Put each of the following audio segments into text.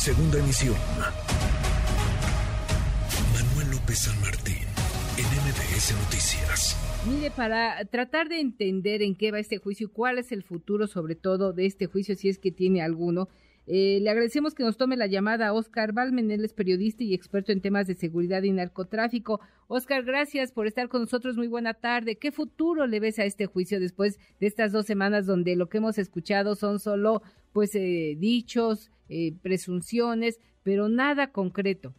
Segunda emisión. Manuel López San Martín, en MBS Noticias. Mire, para tratar de entender en qué va este juicio y cuál es el futuro, sobre todo, de este juicio, si es que tiene alguno, eh, le agradecemos que nos tome la llamada Oscar Balmen, él es periodista y experto en temas de seguridad y narcotráfico. Oscar, gracias por estar con nosotros. Muy buena tarde. ¿Qué futuro le ves a este juicio después de estas dos semanas donde lo que hemos escuchado son solo pues eh, dichos, eh, presunciones, pero nada concreto?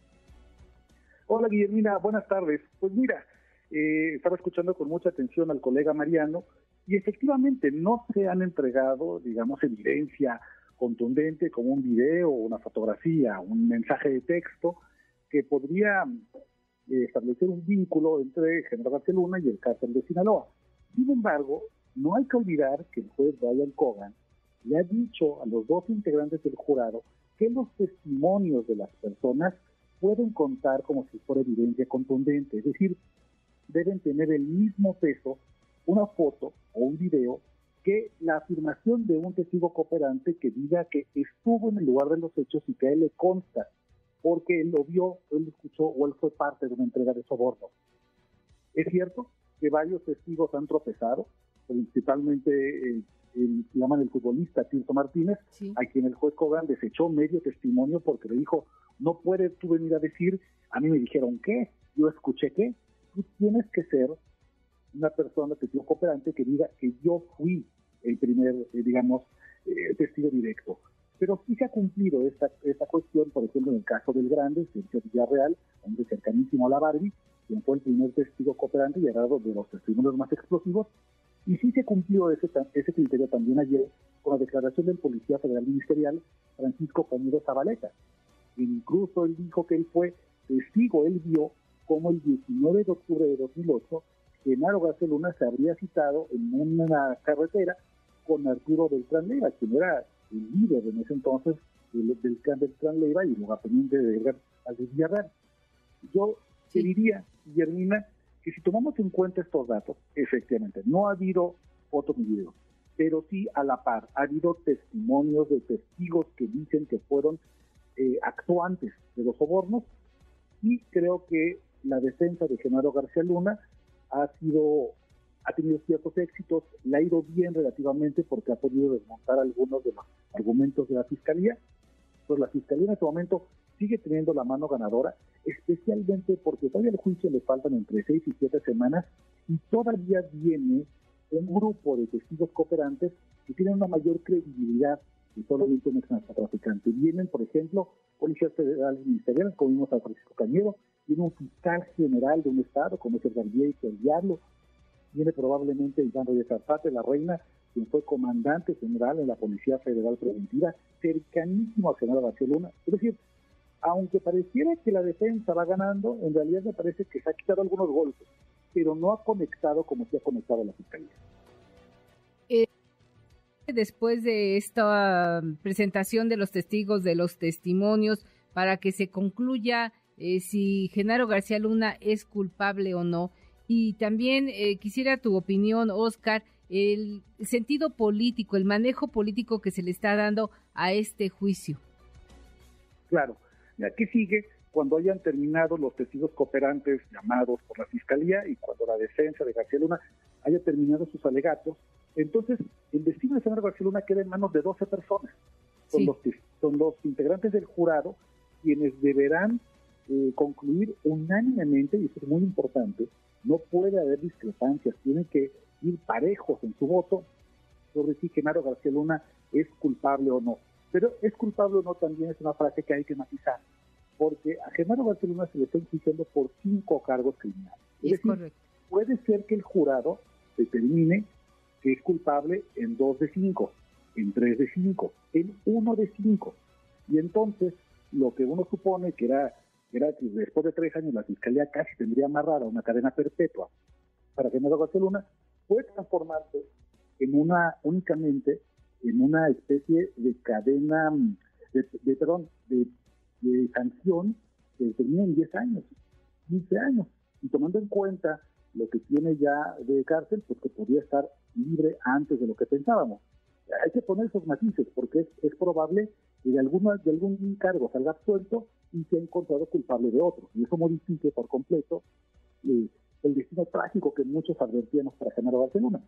Hola Guillermina, buenas tardes. Pues mira, estaba escuchando con mucha atención al colega Mariano y efectivamente no se han entregado, digamos, evidencia contundente como un video, una fotografía, un mensaje de texto que podría eh, establecer un vínculo entre General García Luna y el cártel de Sinaloa. Sin embargo, no hay que olvidar que el juez Brian Cogan le ha dicho a los dos integrantes del jurado que los testimonios de las personas pueden contar como si fuera evidencia contundente, es decir, deben tener el mismo peso una foto o un video que la afirmación de un testigo cooperante que diga que estuvo en el lugar de los hechos y que a él le consta, porque él lo vio, él lo escuchó o él fue parte de una entrega de soborno. Es cierto que varios testigos han tropezado, principalmente eh, el, llaman el futbolista Tirso Martínez, a quien el juez Cogan desechó medio testimonio porque le dijo, no puedes tú venir a decir, a mí me dijeron qué, yo escuché qué, tú tienes que ser una persona, testigo cooperante, que diga que yo fui el primer, eh, digamos, eh, testigo directo. Pero sí se ha cumplido esta, esta cuestión, por ejemplo, en el caso del Grande, Sergio Villarreal, hombre cercanísimo a la Barbie, quien fue el primer testigo cooperante y dado de los testimonios más explosivos. Y sí se cumplió ese, ese criterio también ayer con la declaración del Policía Federal Ministerial, Francisco Camilo Zabaleta. Incluso él dijo que él fue testigo, él vio cómo el 19 de octubre de 2008 Genaro García Luna se habría citado en una carretera con Arturo Beltrán Leiva, quien era el líder en ese entonces del, del Beltrán Leiva y lugarteniente de Edgar Villarreal. Yo te diría, Guillermina, que si tomamos en cuenta estos datos, efectivamente, no ha habido fotos ni videos, pero sí a la par ha habido testimonios de testigos que dicen que fueron eh, actuantes de los sobornos y creo que la defensa de Genaro García Luna ha sido ha tenido ciertos éxitos, le ha ido bien relativamente porque ha podido desmontar algunos de los argumentos de la fiscalía, pero la fiscalía en este momento sigue teniendo la mano ganadora, especialmente porque todavía al juicio le faltan entre seis y siete semanas y todavía viene un grupo de testigos cooperantes que tienen una mayor credibilidad que solamente un narcotraficante. Vienen, por ejemplo, policías federales ministeriales, como vimos a Francisco Cañero, viene un fiscal general de un estado, como es el Garbier y el Diablo, viene probablemente Iván Reyes Zapata, la reina, quien fue comandante general en la Policía Federal Preventiva, cercanísimo a general Barcelona. Es decir, aunque pareciera que la defensa va ganando, en realidad me parece que se ha quitado algunos golpes, pero no ha conectado como se ha conectado la fiscalía. Eh, después de esta presentación de los testigos, de los testimonios, para que se concluya eh, si Genaro García Luna es culpable o no. Y también eh, quisiera tu opinión, Oscar, el sentido político, el manejo político que se le está dando a este juicio. Claro, ¿qué sigue? Cuando hayan terminado los testigos cooperantes llamados por la Fiscalía y cuando la defensa de García Luna haya terminado sus alegatos, entonces el destino de Genaro García Luna queda en manos de 12 personas. Son, los, son los integrantes del jurado quienes deberán eh, concluir unánimemente, y esto es muy importante, no puede haber discrepancias, tienen que ir parejos en su voto sobre si Genaro García Luna es culpable o no. Pero es culpable o no también es una frase que hay que matizar, porque a Genaro García Luna se le está enjuiciando por cinco cargos criminales. Es, decir, puede ser que el jurado determine que es culpable en dos de cinco, en tres de cinco, en uno de cinco. Y entonces, lo que uno supone que era gratis. Después de tres años la fiscalía casi tendría amarrada una cadena perpetua para que García Luna puede transformarse en una únicamente en una especie de cadena de, de perdón de, sanción que termina en 10 años, 15 años y tomando en cuenta lo que tiene ya de cárcel, pues que podría estar libre antes de lo que pensábamos. Hay que poner esos matices porque es probable que de, alguna, de algún cargo salga absuelto y se ha encontrado culpable de otro. Y eso modifique por completo eh, el destino trágico que muchos advertíamos para Genaro Barcelona.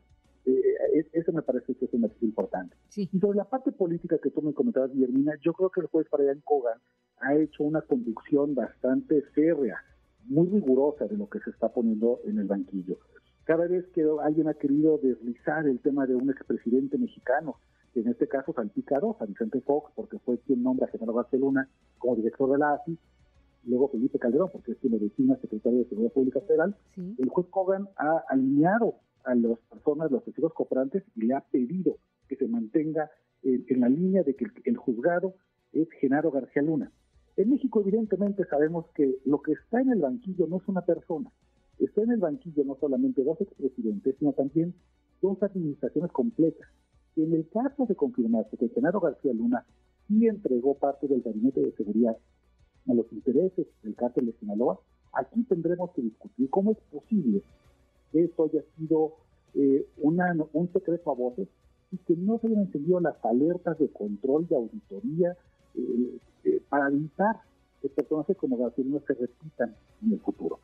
Eh, eso me parece que es un importante. Y sobre la parte política que tú me comentabas, Guillermina, yo creo que el juez Brian Cogan ha hecho una conducción bastante férrea, muy rigurosa de lo que se está poniendo en el banquillo. Cada vez que alguien ha querido deslizar el tema de un expresidente mexicano, que en este caso salpica a Vicente Fox, porque fue quien nombra a Genaro Barcelona como director de la AFI, luego Felipe Calderón, porque es quien medicina secretario de Seguridad Pública Federal, el juez Cogan ha alineado a las personas, los testigos cooperantes, y le ha pedido que se mantenga en, la línea de que el, juzgado es Genaro García Luna. En México, evidentemente, sabemos que lo que está en el banquillo no es una persona. Está en el banquillo no solamente dos expresidentes, sino también dos administraciones completas. En el caso de confirmarse que Genaro García Luna sí entregó parte del gabinete de seguridad a los intereses del cártel de Sinaloa, aquí tendremos que discutir cómo es posible que eso haya sido eh, un secreto a voces y que no se hayan encendido las alertas de control de auditoría eh, eh, para evitar que personajes como García no se repitan en el futuro.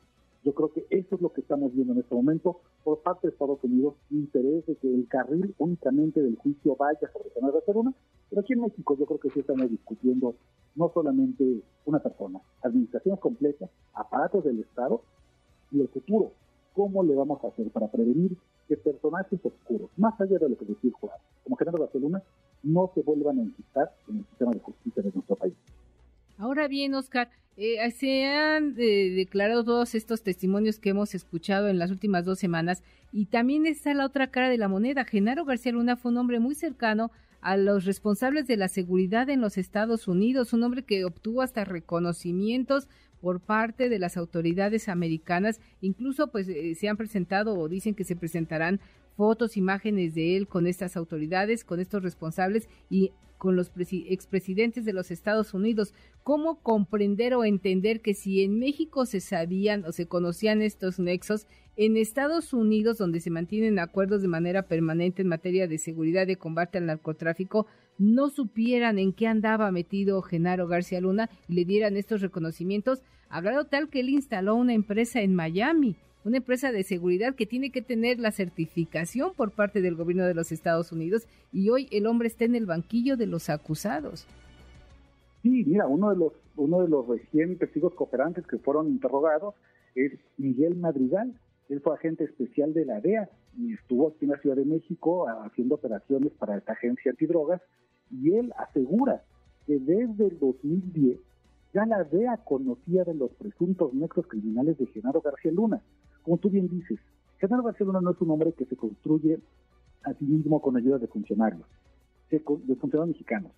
Lo que estamos viendo en este momento por parte de Estados Unidos, interés de que el carril únicamente del juicio vaya sobre Canadá Barcelona, pero aquí en México yo creo que sí estamos discutiendo no solamente una persona, administraciones completas, aparatos del Estado y el futuro. ¿Cómo le vamos a hacer para prevenir que personajes oscuros, más allá de lo que el jurado, como Genaro Barcelona, no se vuelvan a enquistar en el sistema de justicia de nuestro país? Ahora bien, Oscar, eh, se han eh, declarado todos estos testimonios que hemos escuchado en las últimas dos semanas y también está la otra cara de la moneda. Genaro García Luna fue un hombre muy cercano a los responsables de la seguridad en los Estados Unidos, un hombre que obtuvo hasta reconocimientos por parte de las autoridades americanas, incluso pues eh, se han presentado o dicen que se presentarán fotos, imágenes de él con estas autoridades, con estos responsables y con los expresidentes de los Estados Unidos. ¿Cómo comprender o entender que si en México se sabían o se conocían estos nexos, en Estados Unidos, donde se mantienen acuerdos de manera permanente en materia de seguridad y combate al narcotráfico, no supieran en qué andaba metido Genaro García Luna y le dieran estos reconocimientos, a grado tal que él instaló una empresa en Miami una empresa de seguridad que tiene que tener la certificación por parte del gobierno de los Estados Unidos y hoy el hombre está en el banquillo de los acusados. Sí, mira, uno de los uno de los recién testigos cooperantes que fueron interrogados es Miguel Madrigal. Él fue agente especial de la DEA y estuvo aquí en la Ciudad de México haciendo operaciones para esta agencia antidrogas y él asegura que desde el 2010 ya la DEA conocía de los presuntos nexos criminales de Genaro García Luna como tú bien dices, Genaro Barcelona no es un hombre que se construye a sí mismo con ayuda de funcionarios, de funcionarios mexicanos.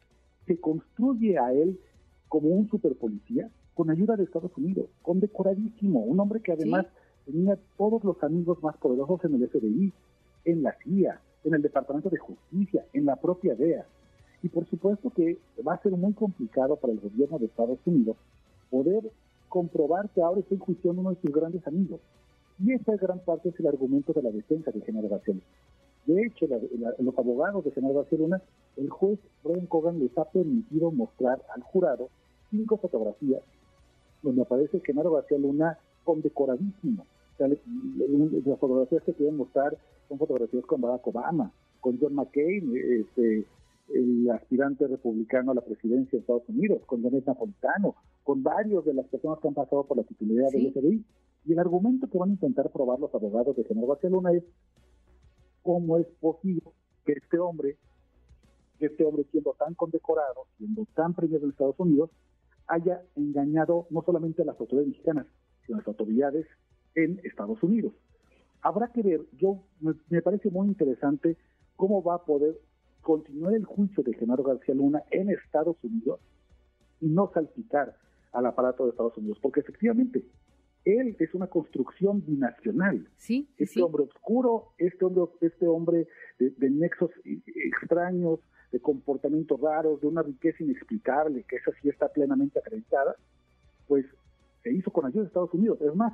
Se construye a él como un superpolicía con ayuda de Estados Unidos, condecoradísimo, un hombre que además tenía todos los amigos más poderosos en el FBI, en la CIA, en el Departamento de Justicia, en la propia DEA. Y por supuesto que va a ser muy complicado para el gobierno de Estados Unidos poder comprobar que ahora está en juicio uno de sus grandes amigos. Y esa gran parte es el argumento de la defensa de General García De hecho, los abogados de General García el juez Brian Cogan les ha permitido mostrar al jurado cinco fotografías donde aparece Genaro García Luna condecoradísimo. las fotografías que quieren mostrar son fotografías con Barack Obama, con John McCain, este, el aspirante republicano a la presidencia de Estados Unidos, con Janet Napolitano, con varios de las personas que han pasado por la titularidad del FBI. Y el argumento que van a intentar probar los abogados de General Barcelona es cómo es posible que este hombre, este hombre siendo tan condecorado, siendo tan premiado en Estados Unidos, haya engañado no solamente a las autoridades mexicanas, sino a las autoridades en Estados Unidos. Habrá que ver, yo me, parece muy interesante cómo va a poder continuar el juicio de Genaro García Luna en Estados Unidos y no salpicar al aparato de Estados Unidos, porque efectivamente él es una construcción binacional. Sí, este hombre oscuro, este hombre, este hombre de, nexos extraños, de comportamientos raros, de una riqueza inexplicable, que esa sí está plenamente acreditada, pues se hizo con ayuda de Estados Unidos. Es más,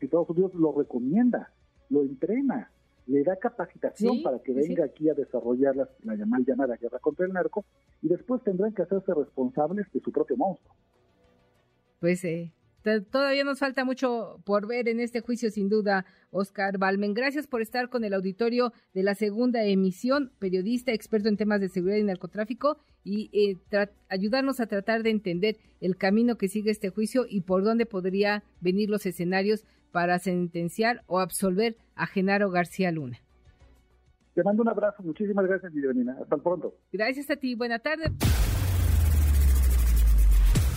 Estados Unidos lo recomienda, lo entrena, le da capacitación para que venga aquí a desarrollar la, la llamada guerra contra el narco y después tendrán que hacerse responsables de su propio monstruo. Pues eh, todavía nos falta mucho por ver en este juicio, sin duda, Oscar Balmen. Gracias por estar con el auditorio de la segunda emisión, periodista, experto en temas de seguridad y narcotráfico, y eh, ayudarnos a tratar de entender el camino que sigue este juicio y por dónde podría venir los escenarios para sentenciar o absolver a Genaro García Luna. Te mando un abrazo, muchísimas gracias, Guillermina. Hasta pronto. Gracias a ti, buena tarde.